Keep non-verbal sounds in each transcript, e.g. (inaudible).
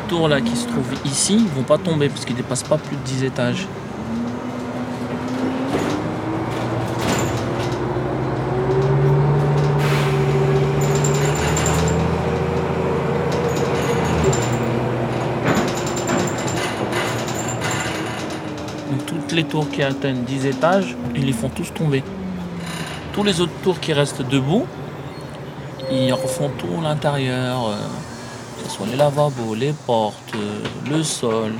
tours-là qui se trouvent ici vont pas tomber parce qu'ils dépassent pas plus de 10 étages. Donc toutes les tours qui atteignent 10 étages, ils les font tous tomber. Tous les autres tours qui restent debout, ils refont tout l'intérieur, euh, ce soit les lavabos, les portes, le sol,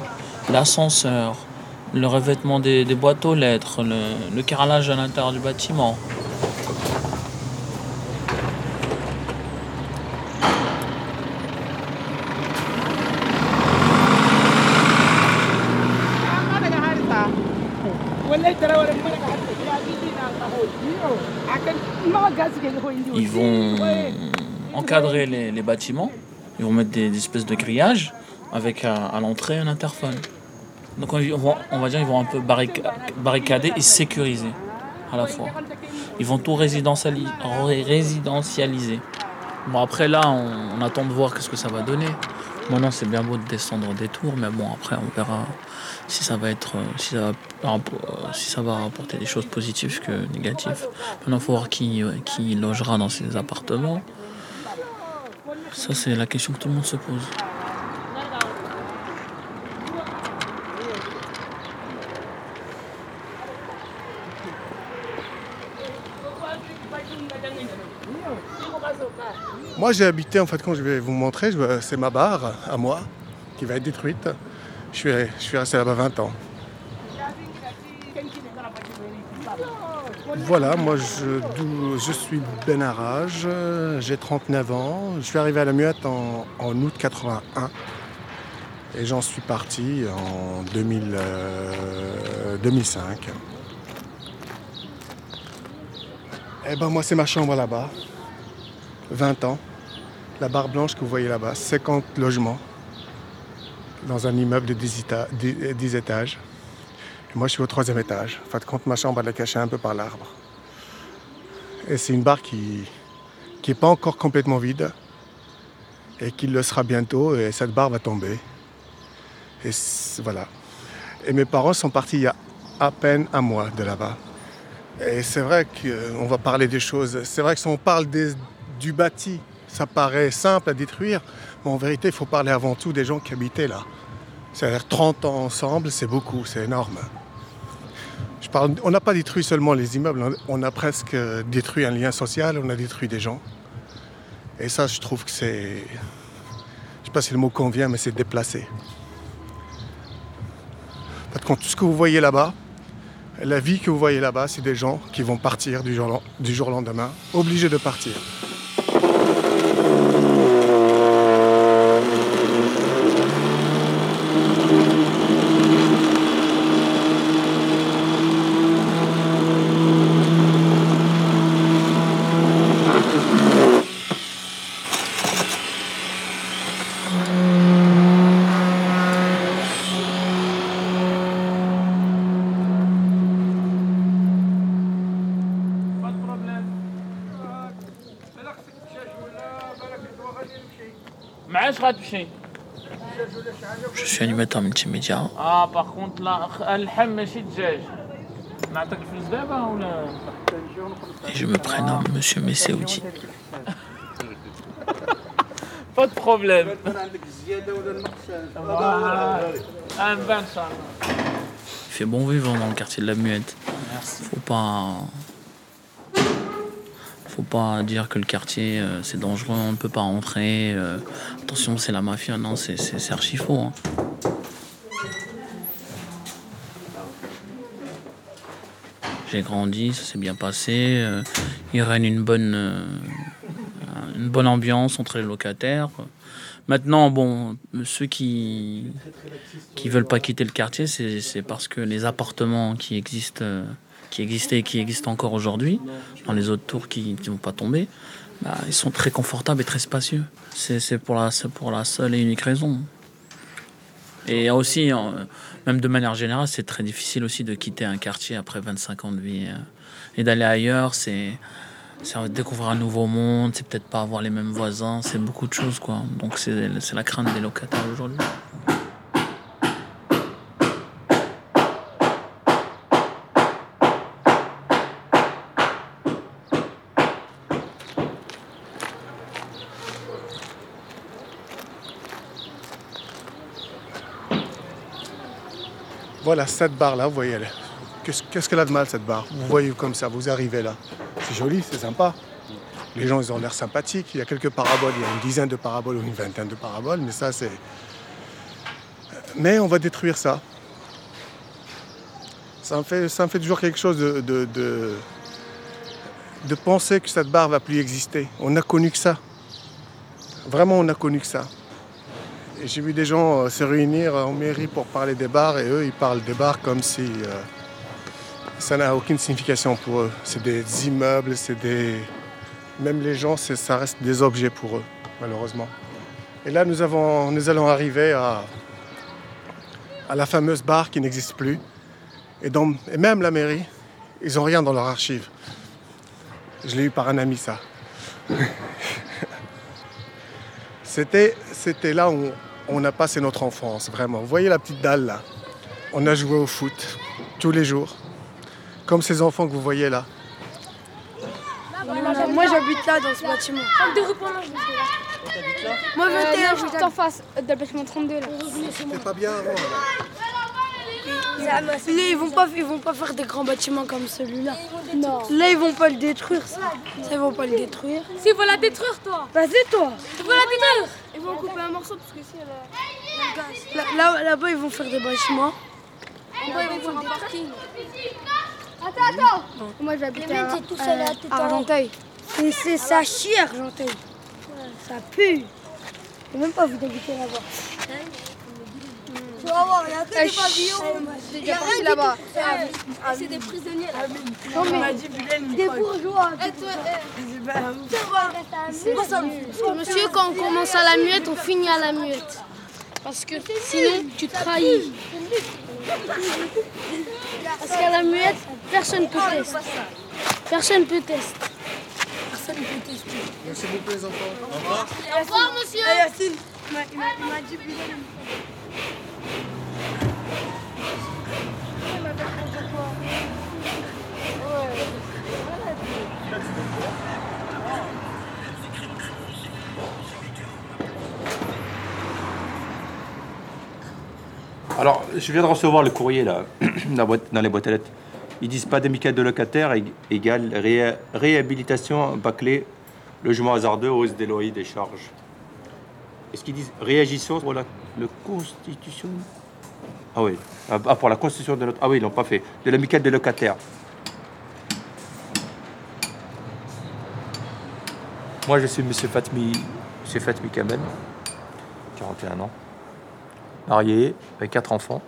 l'ascenseur, le revêtement des, boîtes aux lettres, le, carrelage à l'intérieur du bâtiment. Ils vont encadrer les bâtiments, ils vont mettre des, espèces de grillages avec à, à l'entrée un interphone. Donc on, on va, on va dire ils vont un peu barrica- barricader et sécuriser à la fois. Ils vont tout résidentiali- ré- résidentialiser. Bon après là on, attend de voir qu'est-ce que ça va donner. Maintenant c'est bien beau de descendre des tours, mais bon après on verra si ça va être euh, si ça va, euh, si apporter des choses positives que négatives. Maintenant il faut voir qui, euh, qui logera dans ces appartements. Ça c'est la question que tout le monde se pose. Moi, j'ai habité, en fait, quand je vais vous montrer, c'est ma barre à moi qui va être détruite. Je suis, je suis resté là-bas 20 ans. Voilà, moi je, suis Benarage, j'ai 39 ans. Je suis arrivé à la Muette en, août 81 et j'en suis parti en 2000, euh, 2005. Eh ben moi c'est ma chambre là-bas, 20 ans. La barre blanche que vous voyez là-bas, 50 logements dans un immeuble de 10, éta- 10 10 étages. Moi, je suis au troisième étage. En fin de compte, ma chambre, elle est cachée un peu par l'arbre. Et c'est une barre qui qui n'est pas encore complètement vide et qui le sera bientôt. Et cette barre va tomber. Et voilà. Et mes parents sont partis il y a à peine un mois de là-bas. Et c'est vrai qu'on va parler des choses. C'est vrai que si on parle du bâti, ça paraît simple à détruire. Mais en vérité, il faut parler avant tout des gens qui habitaient là. C'est-à-dire 30 ans ensemble, c'est beaucoup, c'est énorme. On n'a pas détruit seulement les immeubles, on- on a presque euh, détruit un lien social, on a détruit des gens. Et ça, je trouve que c'est. Je ne sais pas si le mot convient, mais c'est déplacé. Parce que tout ce que vous voyez là-bas, la vie que vous voyez là-bas, c'est des gens qui vont partir du jour au lendemain, obligés de partir. Je suis animateur multimédia. Ah, par contre, là, et hein, je me prénomme ah. Monsieur Messaoudi. Pas de problème. Ah. Ah, Il fait bon vivant dans le quartier de la Muette. Faut pas. Faut pas dire que le quartier euh, c'est dangereux, on ne peut pas rentrer. euh, attention, c'est la mafia. Non, c'est archi faux. hein. J'ai grandi, ça s'est bien passé. euh, il règne une bonne, une bonne ambiance entre les locataires. Maintenant, bon, ceux qui qui veulent pas quitter le quartier, c'est parce que les appartements qui existent, qui existaient et qui existent encore aujourd'hui, dans les autres tours qui ne vont pas tomber, bah, ils sont très confortables et très spacieux. C'est pour la pour la seule et unique raison. Et aussi, même de manière générale, c'est très difficile aussi de quitter un quartier après 25 ans de vie euh, et d'aller ailleurs. C'est découvrir un nouveau monde, c'est peut-être pas avoir les mêmes voisins, c'est beaucoup de choses quoi. Donc c'est la crainte des locataires aujourd'hui. Voilà, cette barre-là, vous voyez, qu'est-ce qu'elle a de mal cette barre Vous voyez comme ça, vous arrivez là. C'est joli, c'est sympa. Les gens, ils ont l'air sympathiques. Il y a quelques paraboles, il y a une dizaine de paraboles ou une vingtaine de paraboles, mais ça, c'est. Mais on va détruire ça. Ça me fait, toujours quelque chose de, penser que cette barre va plus exister. On n'a connu que ça. Vraiment, on n'a connu que ça. J'ai vu des gens euh, se réunir en mairie pour parler des bars et eux, ils parlent des bars comme si euh, ça n'a aucune signification pour eux. C'est des immeubles, c'est des. Même les gens, ça reste des objets pour eux, malheureusement. Et là, nous, avons, nous allons arriver à, à la fameuse barre qui n'existe plus. Et, et même la mairie, ils n'ont rien dans leur archive. Je l'ai eu par un ami, ça. C'était, c'était là où on a passé notre enfance, vraiment. Vous voyez la petite dalle là? On a joué au foot tous les jours, comme ces enfants que vous voyez là. Moi j'habite là dans ce bâtiment. Moi j'habite en face de bâtiment 32 là. C'était pas bien avant. Là, ils vont pas, ils vont pas faire des grands bâtiments comme celui-là. Non. Là, ils vont pas le détruire, ça. Ça, ils vont pas le détruire. Si, ils vont la détruire, toi. Vas-y, toi. Ils vont la détruire. Ils vont couper un morceau parce que c'est le gaz. Là, là-bas, ils vont faire des bâtiments. Là-bas, ils vont faire un parking. Attends, attends. Moi, j'habite à, à, Argenteuil. C'est ça chie, Argenteuil. Ça pue. J'ai même pas vu d'habiter là-bas. Tu vas voir, il y a que des pavillons. Il y a rien là-bas. C'est des prisonniers. Non mais des bourgeois. Monsieur, quand on commence à la muette, on finit à la muette. Parce que sinon, tu trahis. Parce qu'à la muette, personne ne peut tester. Personne ne peut tester. Personne ne peut tester. Merci beaucoup les enfants. Au revoir. Au revoir, monsieur. Yacine, il m'a dit alors, je viens de recevoir le courrier là, (clears throat) dans les boîtes à lettres. Ils disent pas d'amicale de locataire égale réhabilitation bâclée, logement hasardeux, hausse des loyers, des charges. Est-ce qu'ils disent réagissons pour la constitution? Ah oui, ah, ah, pour la constitution de notre. Ah oui, ils l'ont pas fait. De l'amicale des locataires. Moi, je suis M. Fatmi, M. Fatmi Kamel, 41 ans, marié, avec quatre enfants.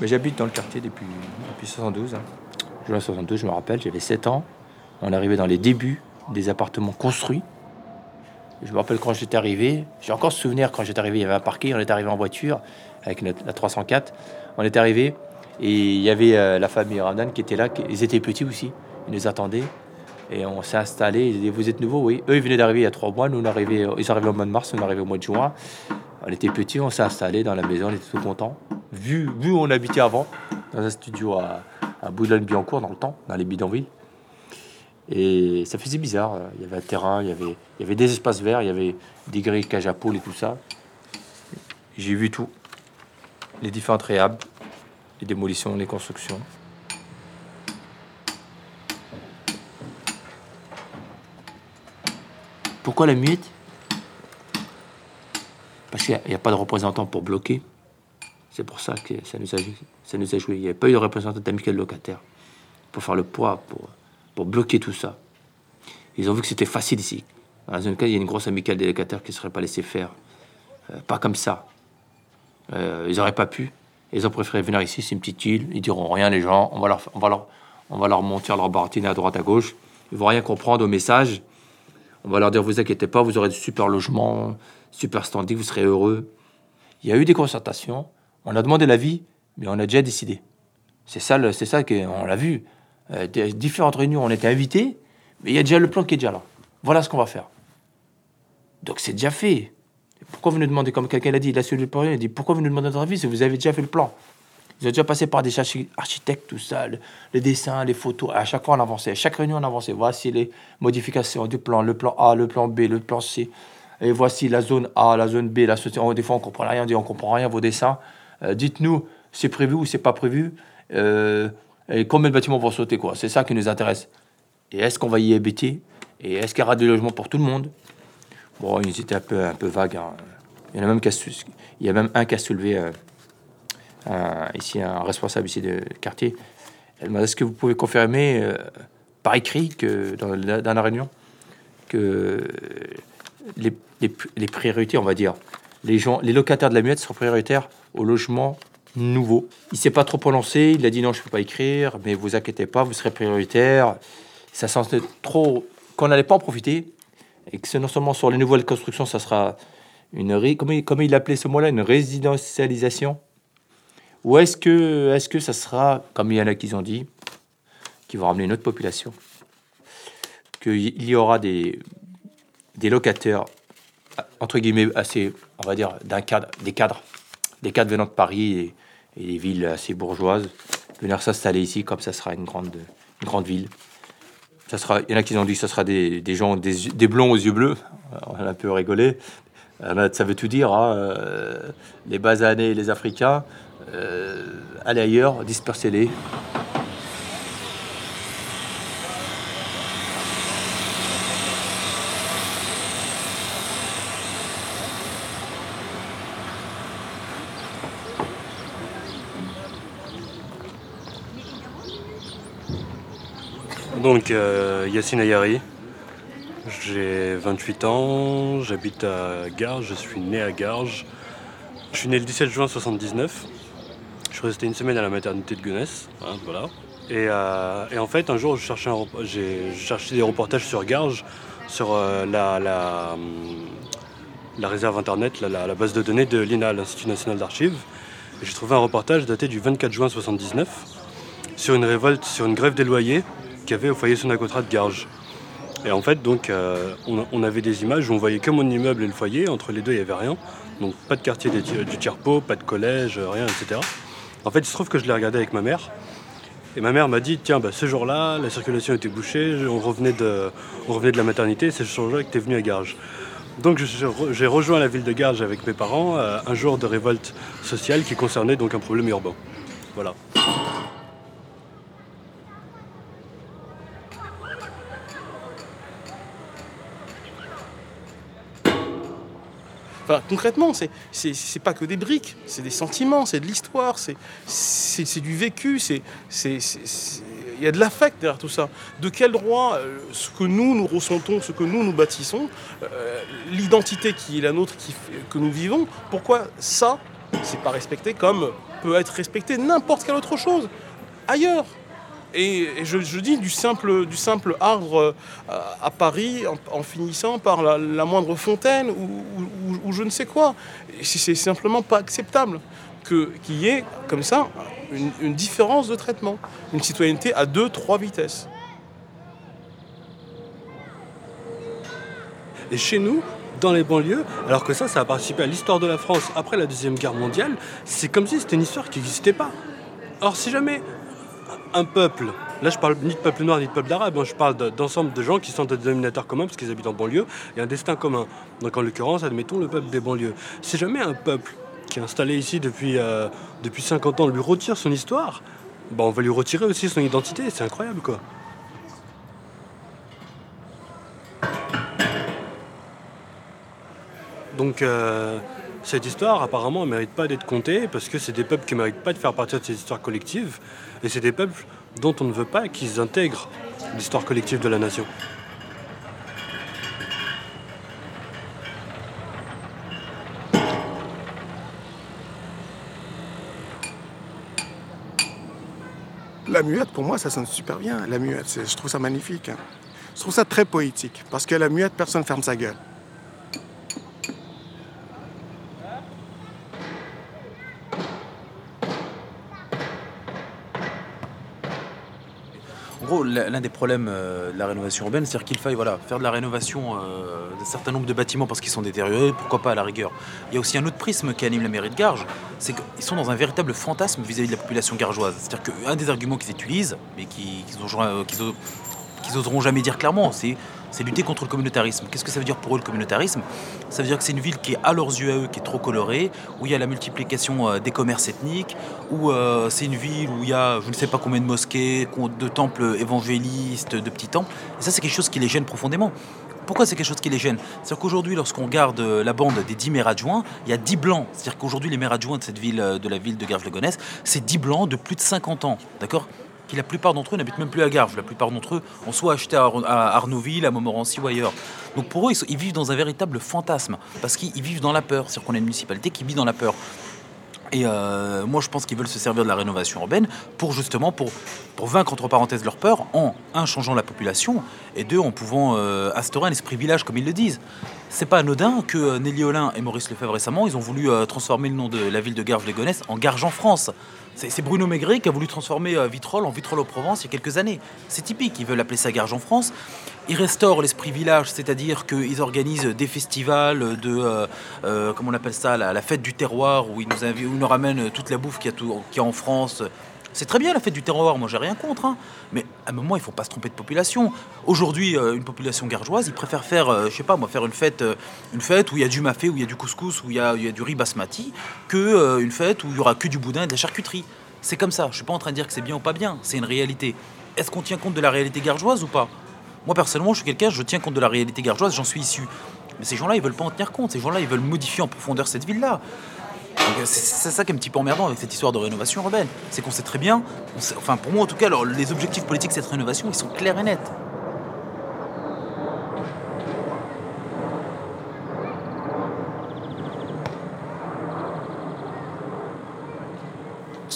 Mais j'habite dans le quartier depuis, depuis 72. Hein. Je 62, je me rappelle, j'avais 7 ans. On arrivait dans les débuts des appartements construits. Je me rappelle quand j'étais arrivé, j'ai encore ce souvenir quand j'étais arrivé, il y avait un parquet, on est arrivé en voiture avec la 304. On est arrivé et il y avait euh, la famille Ramdan qui était là, ils étaient petits aussi, ils nous attendaient. Et on s'est installé, ils disaient, vous êtes nouveau? Oui. Eux, ils venaient d'arriver il y a trois mois, nous, on arrivait, ils arrivés au mois de mars, on arrivé au mois de juin. On était petits, on s'est installé dans la maison, on était tout contents. Vu, vu où on habitait avant, dans un studio à, à Boulogne-Billancourt, dans le temps, dans les bidonvilles. Et ça faisait bizarre. Il y avait un terrain, il y avait, il y avait des espaces verts, il y avait des grilles cage à poules et tout ça. J'ai vu tout. Les différentes réhab, les démolitions, les constructions. Pourquoi la muette? Parce qu'il n'y a, pas de représentant pour bloquer. C'est pour ça que ça nous a, joué. Il n'y avait pas eu de représentant d'amical locataire pour faire le poids, pour, bloquer tout ça. Ils ont vu que c'était facile ici. Dans un cas, il y a une grosse amicale des locataires qui ne serait pas laissée faire. Euh, pas comme ça. Euh, ils n'auraient pas pu. Ils ont préféré venir ici, c'est une petite île. Ils diront rien, les gens. On va leur, on va leur, on va leur monter leur baratine à droite, à gauche. Ils vont rien comprendre au message. On va leur dire, vous inquiétez pas, vous aurez du super logement, super standing, vous serez heureux. Il y a eu des concertations. On a demandé l'avis, mais on a déjà décidé. C'est ça, c'est ça qu'on l'a vu. Euh, différentes réunions, on était invités, Mais il y a déjà le plan qui est déjà là. Voilà ce qu'on va faire. Donc c'est déjà fait. Pourquoi vous nous demandez, comme quelqu'un l'a dit, il a suivi le plan, il dit pourquoi vous nous demandez notre avis? Si vous avez déjà fait le plan Vous avez déjà passé par des architectes, tout ça, les dessins, les photos. À chaque fois, on avançait. À chaque réunion, on avançait. Voici les modifications du plan, le plan A, le plan B, le plan C. Et voici la zone A, la zone B, la. Des fois, on comprend rien, on dit on comprend rien, vos dessins. Euh, dites-nous, c'est prévu ou c'est pas prévu euh, Et combien de bâtiments vont sauter, quoi C'est ça qui nous intéresse. Et est-ce qu'on va y habiter? Et est-ce qu'il y aura des logements pour tout le monde? Bon, ils étaient un peu, un peu vagues. Hein. Il y en a même il y a même un qui a soulevé euh, ici un responsable ici de quartier. Est-ce que vous pouvez confirmer par écrit que dans dans la réunion que les, les, priorités, on va dire, les gens, les locataires de la muette sont prioritaires au logement nouveau. Il s'est pas trop prononcé, il a dit non, je peux pas écrire, mais vous inquiétez pas, vous serez prioritaire. Ça sent trop qu'on n'allait pas en profiter et que non seulement sur les nouvelles constructions, ça sera une il, appelait ce mot-là, une résidentialisation? Ou est-ce que, est-ce que ça sera, comme il y en a qui ont dit, qui vont ramener une autre population, qu'il y aura des, des locataires, entre guillemets, assez, on va dire, d'un cadre, des cadres, des cadres venant de Paris et, des villes assez bourgeoises, venir s'installer ici, comme ça sera une grande, une grande ville sera, il y en a qui ont dit que ce sera des, des gens, des, des, blonds aux yeux bleus. On a un peu rigolé. Euh, ça veut tout dire. Hein. Euh, les basanés et les Africains, euh, allez ailleurs, dispersez-les. Donc euh, Yacine Ayari, j'ai 28 ans, j'habite à Garges, je suis né à Garges. Je suis né le 17 juin 79. Je suis resté une semaine à la maternité de Gonesse, hein, voilà. Euh, et, en fait, un jour, j'ai cherché des reportages sur Garges, sur euh, la, réserve internet, la, base de données de l'INA, l'Institut national d'archives. J'ai trouvé un reportage daté du 24 juin 79 sur une révolte, sur une grève des loyers qu'il avait au foyer Sonacotra de Garges. Et en fait, donc, euh, on, avait des images où on voyait que mon immeuble et le foyer. Entre les deux, il n'y avait rien. Donc, pas de quartier du Tierpo, pas de collège, rien, etc. En fait, il se trouve que je l'ai regardé avec ma mère. Et ma mère m'a dit Tiens, bah, ce jour-là, la circulation était bouchée, on revenait de, on revenait de la maternité, c'est ce jour-là que tu es venu à Garges. Donc, j'ai rejoint la ville de Garges avec mes parents, euh, un jour de révolte sociale qui concernait donc un problème urbain. Voilà. Concrètement, c'est, c'est, pas que des briques, c'est des sentiments, c'est de l'histoire, c'est, c'est, du vécu, c'est, il y a de l'affect derrière tout ça. De quel droit euh, ce que nous, nous ressentons, ce que nous, nous bâtissons, euh, l'identité qui est la nôtre, que nous vivons, pourquoi ça, c'est pas respecté comme peut être respecté n'importe quelle autre chose ailleurs? Et, je, dis du simple, du simple arbre euh, à Paris en, finissant par la, moindre fontaine ou, je ne sais quoi. C'est simplement pas acceptable qu'il y ait comme ça une, une, différence de traitement, une citoyenneté à deux, trois vitesses. Et chez nous, dans les banlieues, alors que ça, ça a participé à l'histoire de la France après la Deuxième Guerre mondiale, c'est comme si c'était une histoire qui n'existait pas. Or, si jamais un peuple. Là, je parle ni de peuple noir ni de peuple arabe, hein. je parle d'ensemble de gens qui sont des dénominateurs communs parce qu'ils habitent en banlieue et un destin commun. Donc, en l'occurrence, admettons le peuple des banlieues. Si jamais un peuple qui est installé ici depuis, euh, depuis 50 ans lui retire son histoire, bah, on va lui retirer aussi son identité. C'est incroyable, quoi. Donc, euh, cette histoire, apparemment, ne mérite pas d'être contée parce que c'est des peuples qui ne méritent pas de faire partie de ces histoires collectives et c'est des peuples dont on ne veut pas qu'ils intègrent l'histoire collective de la nation. La muette, pour moi, ça sonne super bien. La muette, je trouve ça magnifique. Hein. Je trouve ça très poétique. Parce que la muette, personne ferme sa gueule. L'un des problèmes euh, de la rénovation urbaine, c'est-à-dire qu'il faille voilà, faire de la rénovation euh, d'un certain nombre de bâtiments parce qu'ils sont détériorés, pourquoi pas à la rigueur. Il y a aussi un autre prisme qui anime la mairie de Garges, c'est qu'ils sont dans un véritable fantasme vis-à-vis de la population gargeoise. C'est-à-dire qu'un des arguments qu'ils utilisent, mais qu'ils n'oseront jamais dire clairement, c'est c'est lutter contre le communautarisme. Qu'est-ce que ça veut dire pour eux le communautarisme? Ça veut dire que c'est une ville qui est à leurs yeux à eux, qui est trop colorée, où il y a la multiplication euh, des commerces ethniques, où euh, c'est une ville où il y a je ne sais pas combien de mosquées, de temples évangélistes, de petits temples. Et ça c'est quelque chose qui les gêne profondément. Pourquoi c'est quelque chose qui les gêne? C'est-à-dire qu'aujourd'hui, lorsqu'on garde euh, la bande des 10 maires adjoints, il y a 10 blancs. C'est-à-dire qu'aujourd'hui, les maires adjoints de cette ville, de la ville de Garges-le-Gonesse, c'est 10 blancs de plus de 50 ans. D'accord? La plupart d'entre eux n'habitent même plus à Garges. La plupart d'entre eux ont soit acheté à Arnouville, à Montmorency ou ailleurs. Donc pour eux, ils, vivent dans un véritable fantasme, parce qu'ils vivent dans la peur. C'est-à-dire qu'on a une municipalité qui vit dans la peur. Et euh, moi, je pense qu'ils veulent se servir de la rénovation urbaine pour justement pour, pour vaincre entre parenthèses leur peur en un changeant la population et deux en pouvant euh, instaurer un esprit village comme ils le disent. C'est pas anodin que euh, Nelly Olin et Maurice Lefebvre récemment, ils ont voulu transformer le nom de la ville de Garges-les-Gonesse en Garges en France. C'est Bruno Maigret qui a voulu transformer euh, Vitrolles en Vitrolles au Provence il y a quelques années. C'est typique, ils veulent appeler ça Garge en France. Ils restaurent l'esprit village, c'est-à-dire qu'ils organisent des festivals de, euh, euh, comment on appelle ça, la, fête du terroir, où ils nous ramènent toute la bouffe qu'il y, a en France. C'est très bien la fête du terroir, moi j'ai rien contre, hein. mais à un moment il faut pas se tromper de population. Aujourd'hui, une population gargeoise, ils préfèrent faire, je sais pas moi, faire une fête, une fête où il y a du mafé, où il y a du couscous, où il y a, du riz basmati, que une fête où il y aura que du boudin et de la charcuterie. C'est comme ça. Je suis pas en train de dire que c'est bien ou pas bien. C'est une réalité. Est-ce qu'on tient compte de la réalité gargeoise ou pas? Moi, personnellement, je suis quelqu'un, je tiens compte de la réalité gargeoise, j'en suis issu. Mais ces gens-là, ils veulent pas en tenir compte. Ces gens-là, ils veulent modifier en profondeur cette ville-là. C'est ça qui est un petit peu emmerdant avec cette histoire de rénovation urbaine. C'est qu'on sait très bien, enfin pour moi en tout cas, les objectifs politiques de cette rénovation, ils sont clairs et nets.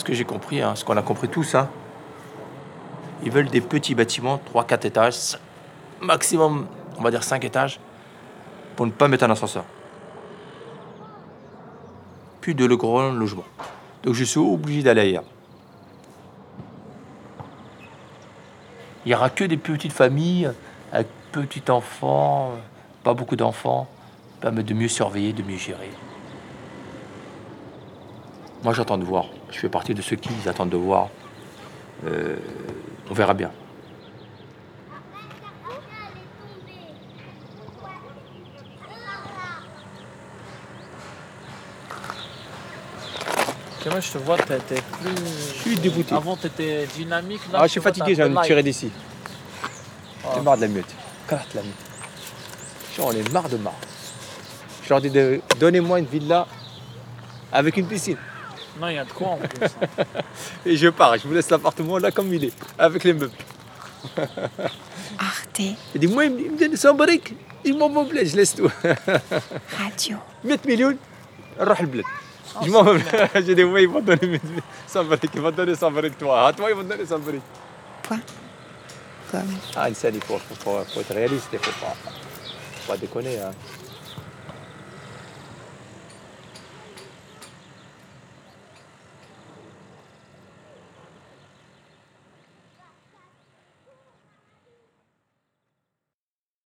ce que j'ai compris, hein, ce qu'on a compris tous, hein, ils veulent des petits bâtiments, 3-4 étages, maximum, on va dire 5 étages, pour ne pas mettre un ascenseur. De le grand logement. Donc je suis obligé d'aller ailleurs. Il n'y aura que des petites familles avec petits enfants, pas beaucoup d'enfants, permettre de mieux surveiller, de mieux gérer. Moi, j'attends de voir. Je fais partie de ceux qui attendent de voir. Euh, on verra bien. moi je te vois, t'es plus. Je suis dégoûté. Avant t'étais dynamique. Là, ah, je suis fatigué, j'ai envie de tirer d'ici. Oh. J'ai marre de la mute. Carte la mute. On est marre de marre. Je leur dis de donnez-moi une villa avec une piscine. Non, il y a de quoi en plus. (laughs) Et je pars, je vous laisse l'appartement là comme il est, avec les meubles. (laughs) Arte. Il dit moi, il me donne 100 briques, je m'en vais je laisse tout. (laughs) Radio. 100 millions, on le bled. Je m'en veux. J'ai dit, oui, ils vont donner 100 briques, ils vont donner 100 briques, toi. À toi, ils vont donner 100 briques. Comme. Ah, il faut, faut, faut, faut être réaliste, il faut pas, faut pas déconner. Hein.